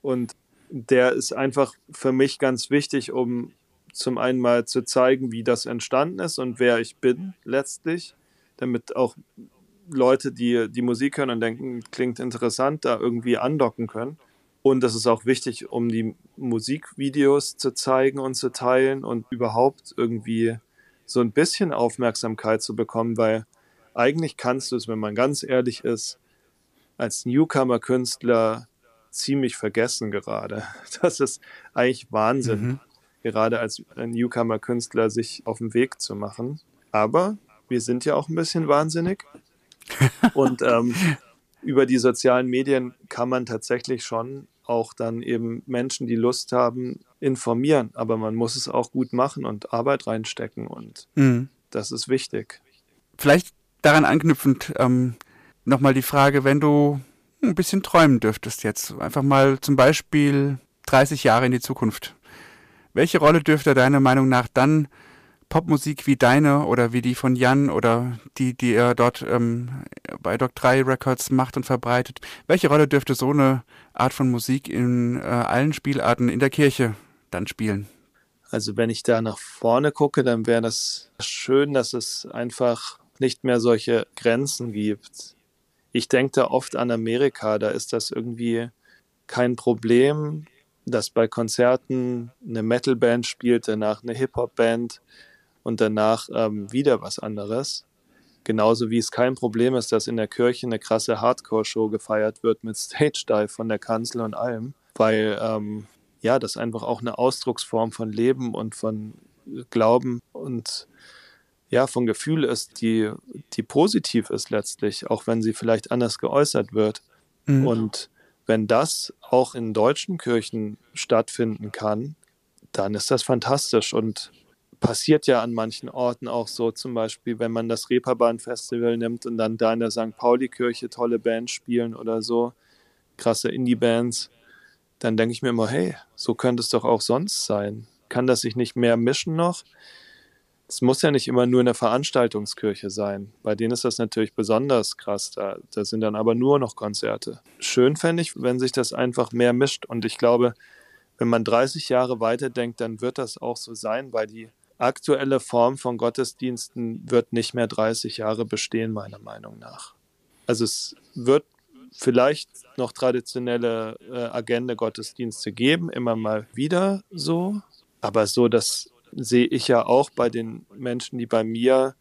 Und der ist einfach für mich ganz wichtig, um zum einen mal zu zeigen, wie das entstanden ist und wer ich bin letztlich, damit auch Leute, die die Musik hören und denken, klingt interessant, da irgendwie andocken können. Und das ist auch wichtig, um die Musikvideos zu zeigen und zu teilen und überhaupt irgendwie so ein bisschen Aufmerksamkeit zu bekommen, weil eigentlich kannst du es, wenn man ganz ehrlich ist, als Newcomer-Künstler ziemlich vergessen gerade. Das ist eigentlich Wahnsinn, mhm. gerade als Newcomer-Künstler sich auf den Weg zu machen. Aber wir sind ja auch ein bisschen wahnsinnig. und ähm, über die sozialen Medien kann man tatsächlich schon auch dann eben Menschen, die Lust haben, informieren. Aber man muss es auch gut machen und Arbeit reinstecken und mhm. das ist wichtig. Vielleicht daran anknüpfend ähm, nochmal die Frage, wenn du ein bisschen träumen dürftest jetzt, einfach mal zum Beispiel 30 Jahre in die Zukunft. Welche Rolle dürfte deiner Meinung nach dann Popmusik wie deine oder wie die von Jan oder die, die er dort ähm, bei Doc 3 Records macht und verbreitet. Welche Rolle dürfte so eine Art von Musik in äh, allen Spielarten in der Kirche dann spielen? Also wenn ich da nach vorne gucke, dann wäre das schön, dass es einfach nicht mehr solche Grenzen gibt. Ich denke da oft an Amerika, da ist das irgendwie kein Problem, dass bei Konzerten eine Metalband spielt, danach eine Hip-Hop-Band, und danach ähm, wieder was anderes. Genauso wie es kein Problem ist, dass in der Kirche eine krasse Hardcore-Show gefeiert wird mit Stage Dive von der Kanzel und allem, weil ähm, ja, das einfach auch eine Ausdrucksform von Leben und von Glauben und ja, von Gefühl ist, die, die positiv ist letztlich, auch wenn sie vielleicht anders geäußert wird. Mhm. Und wenn das auch in deutschen Kirchen stattfinden kann, dann ist das fantastisch. Und passiert ja an manchen Orten auch so, zum Beispiel, wenn man das Reeperbahn-Festival nimmt und dann da in der St. Pauli-Kirche tolle Bands spielen oder so, krasse Indie-Bands, dann denke ich mir immer, hey, so könnte es doch auch sonst sein. Kann das sich nicht mehr mischen noch? Es muss ja nicht immer nur eine Veranstaltungskirche sein. Bei denen ist das natürlich besonders krass. Da, da sind dann aber nur noch Konzerte. Schön fände ich, wenn sich das einfach mehr mischt. Und ich glaube, wenn man 30 Jahre weiterdenkt, dann wird das auch so sein, weil die aktuelle Form von Gottesdiensten wird nicht mehr 30 Jahre bestehen, meiner Meinung nach. Also es wird vielleicht noch traditionelle äh, Agenda-Gottesdienste geben, immer mal wieder so. Aber so, das sehe ich ja auch bei den Menschen, die bei mir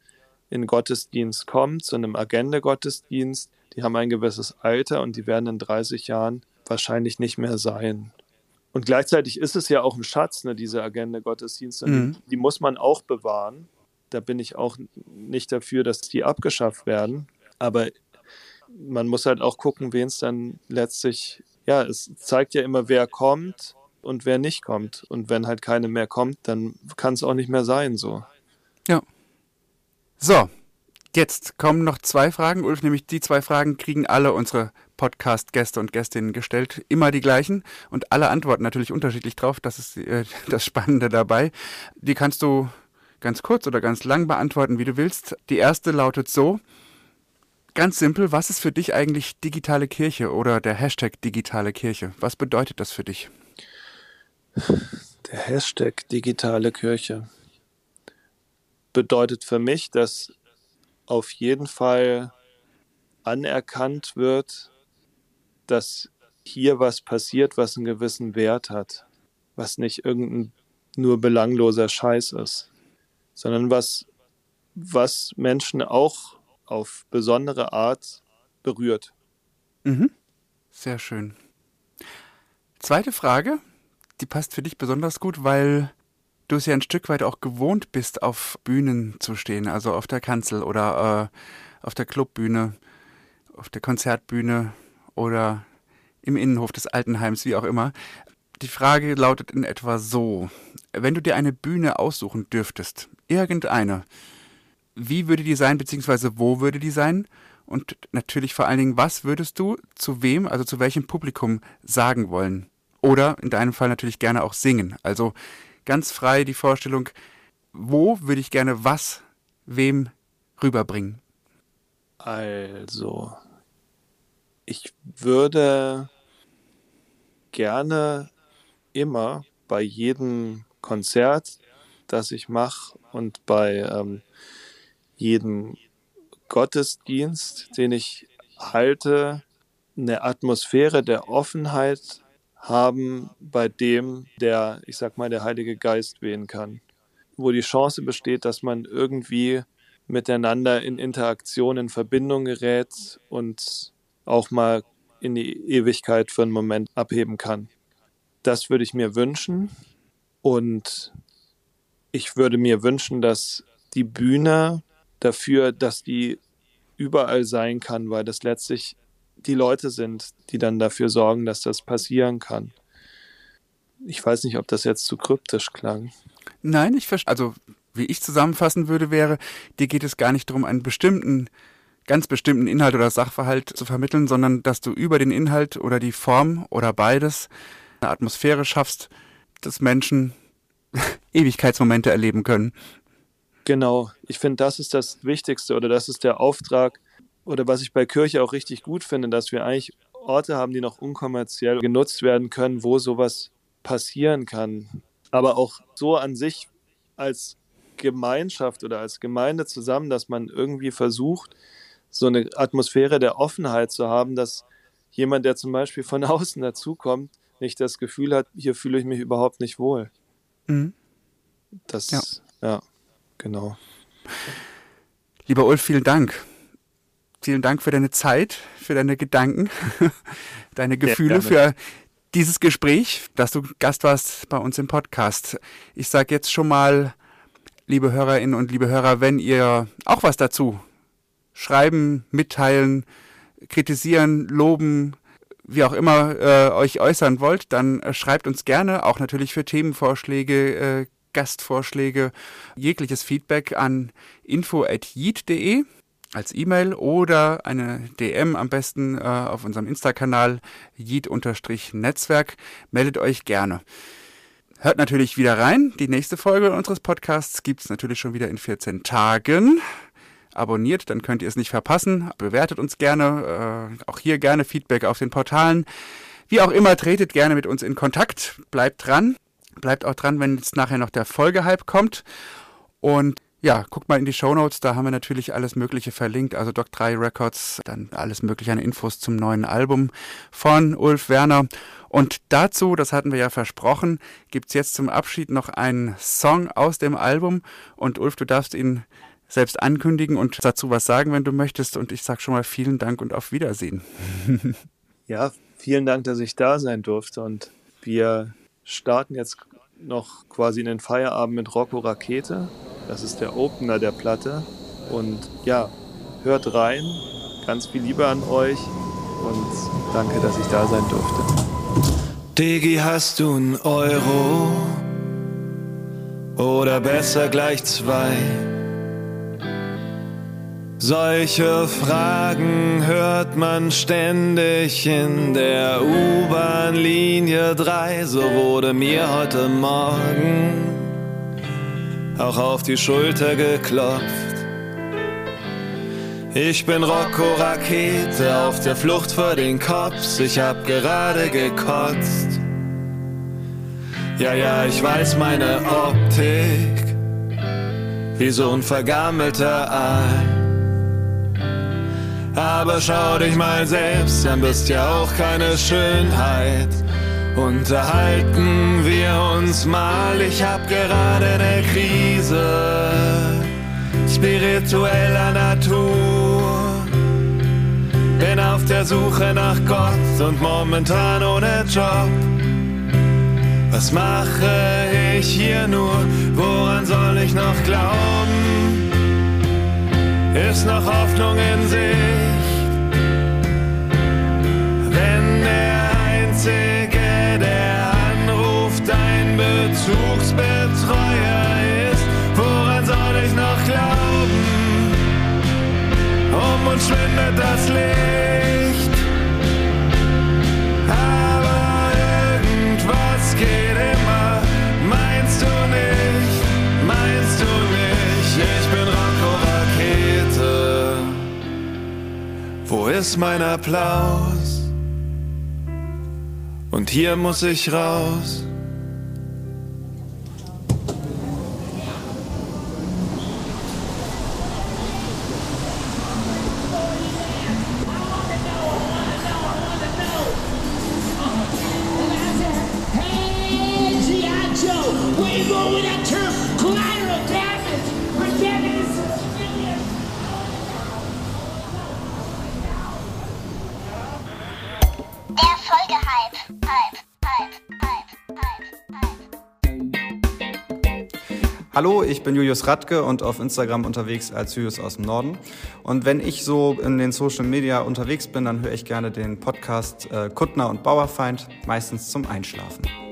in Gottesdienst kommen, zu einem Agenda-Gottesdienst. Die haben ein gewisses Alter und die werden in 30 Jahren wahrscheinlich nicht mehr sein. Und gleichzeitig ist es ja auch ein Schatz, ne, diese Agenda-Gottesdienste. Mhm. Die, die muss man auch bewahren. Da bin ich auch nicht dafür, dass die abgeschafft werden. Aber man muss halt auch gucken, wen es dann letztlich, ja, es zeigt ja immer, wer kommt und wer nicht kommt. Und wenn halt keine mehr kommt, dann kann es auch nicht mehr sein so. Ja. So, jetzt kommen noch zwei Fragen, Ulf, nämlich die zwei Fragen kriegen alle unsere Podcast-Gäste und Gästinnen gestellt. Immer die gleichen und alle antworten natürlich unterschiedlich drauf. Das ist äh, das Spannende dabei. Die kannst du ganz kurz oder ganz lang beantworten, wie du willst. Die erste lautet so. Ganz simpel, was ist für dich eigentlich digitale Kirche oder der Hashtag digitale Kirche? Was bedeutet das für dich? Der Hashtag digitale Kirche bedeutet für mich, dass auf jeden Fall anerkannt wird, dass hier was passiert, was einen gewissen Wert hat, was nicht irgendein nur belangloser Scheiß ist, sondern was, was Menschen auch auf besondere Art berührt. Mhm. Sehr schön. Zweite Frage, die passt für dich besonders gut, weil du es ja ein Stück weit auch gewohnt bist, auf Bühnen zu stehen, also auf der Kanzel oder äh, auf der Clubbühne, auf der Konzertbühne oder im Innenhof des Altenheims, wie auch immer. Die Frage lautet in etwa so, wenn du dir eine Bühne aussuchen dürftest, irgendeine, wie würde die sein, beziehungsweise wo würde die sein? Und natürlich vor allen Dingen, was würdest du zu wem, also zu welchem Publikum sagen wollen? Oder in deinem Fall natürlich gerne auch singen. Also ganz frei die Vorstellung, wo würde ich gerne was wem rüberbringen? Also, ich würde gerne immer bei jedem Konzert, das ich mache und bei ähm, jedem Gottesdienst, den ich halte, eine Atmosphäre der Offenheit haben, bei dem der, ich sag mal, der Heilige Geist wehen kann. Wo die Chance besteht, dass man irgendwie miteinander in Interaktion, in Verbindung gerät und auch mal in die Ewigkeit für einen Moment abheben kann. Das würde ich mir wünschen. Und ich würde mir wünschen, dass die Bühne dafür, dass die überall sein kann, weil das letztlich die Leute sind, die dann dafür sorgen, dass das passieren kann. Ich weiß nicht, ob das jetzt zu kryptisch klang. Nein, ich verstehe. Also, wie ich zusammenfassen würde, wäre, dir geht es gar nicht darum, einen bestimmten, ganz bestimmten Inhalt oder Sachverhalt zu vermitteln, sondern dass du über den Inhalt oder die Form oder beides eine Atmosphäre schaffst, dass Menschen Ewigkeitsmomente erleben können. Genau, ich finde, das ist das Wichtigste oder das ist der Auftrag oder was ich bei Kirche auch richtig gut finde, dass wir eigentlich Orte haben, die noch unkommerziell genutzt werden können, wo sowas passieren kann. Aber auch so an sich als Gemeinschaft oder als Gemeinde zusammen, dass man irgendwie versucht, so eine Atmosphäre der Offenheit zu haben, dass jemand, der zum Beispiel von außen dazukommt, nicht das Gefühl hat, hier fühle ich mich überhaupt nicht wohl. Mhm. Das, ja. ja, genau. Lieber Ulf, vielen Dank. Vielen Dank für deine Zeit, für deine Gedanken, deine Gefühle, für dieses Gespräch, dass du Gast warst bei uns im Podcast. Ich sage jetzt schon mal, liebe Hörerinnen und liebe Hörer, wenn ihr auch was dazu schreiben, mitteilen, kritisieren, loben, wie auch immer äh, euch äußern wollt, dann äh, schreibt uns gerne, auch natürlich für Themenvorschläge, äh, Gastvorschläge, jegliches Feedback an info.yeet.de als E-Mail oder eine DM am besten äh, auf unserem Insta-Kanal yeet-netzwerk. Meldet euch gerne. Hört natürlich wieder rein. Die nächste Folge unseres Podcasts gibt es natürlich schon wieder in 14 Tagen abonniert, dann könnt ihr es nicht verpassen. Bewertet uns gerne, äh, auch hier gerne Feedback auf den Portalen. Wie auch immer, tretet gerne mit uns in Kontakt. Bleibt dran. Bleibt auch dran, wenn jetzt nachher noch der Folgehype kommt. Und ja, guckt mal in die Show Notes, da haben wir natürlich alles Mögliche verlinkt, also Doc 3 Records, dann alles Mögliche an Infos zum neuen Album von Ulf Werner. Und dazu, das hatten wir ja versprochen, gibt's jetzt zum Abschied noch einen Song aus dem Album. Und Ulf, du darfst ihn selbst ankündigen und dazu was sagen, wenn du möchtest. Und ich sage schon mal vielen Dank und auf Wiedersehen. ja, vielen Dank, dass ich da sein durfte. Und wir starten jetzt noch quasi in den Feierabend mit Rocco Rakete. Das ist der Opener der Platte. Und ja, hört rein. Ganz viel Liebe an euch. Und danke, dass ich da sein durfte. Digi, hast du einen Euro? Oder besser gleich zwei? Solche Fragen hört man ständig in der U-Bahn-Linie 3, so wurde mir heute Morgen auch auf die Schulter geklopft. Ich bin Rocco Rakete auf der Flucht vor den Cops, ich hab gerade gekotzt. Ja, ja, ich weiß meine Optik, wie so ein vergammelter Aal. Aber schau dich mal selbst an, bist ja auch keine Schönheit. Unterhalten wir uns mal, ich hab gerade ne Krise spiritueller Natur. Bin auf der Suche nach Gott und momentan ohne Job. Was mache ich hier nur? Woran soll ich noch glauben? Ist noch Hoffnung in Sicht? Wenn der Einzige, der anruft, ein Bezugsbetreuer ist, woran soll ich noch glauben? Um uns schwindet das Licht. Ist mein Applaus? Und hier muss ich raus. Julius Radke und auf Instagram unterwegs als Julius aus dem Norden. Und wenn ich so in den Social Media unterwegs bin, dann höre ich gerne den Podcast äh, Kuttner und Bauerfeind, meistens zum Einschlafen.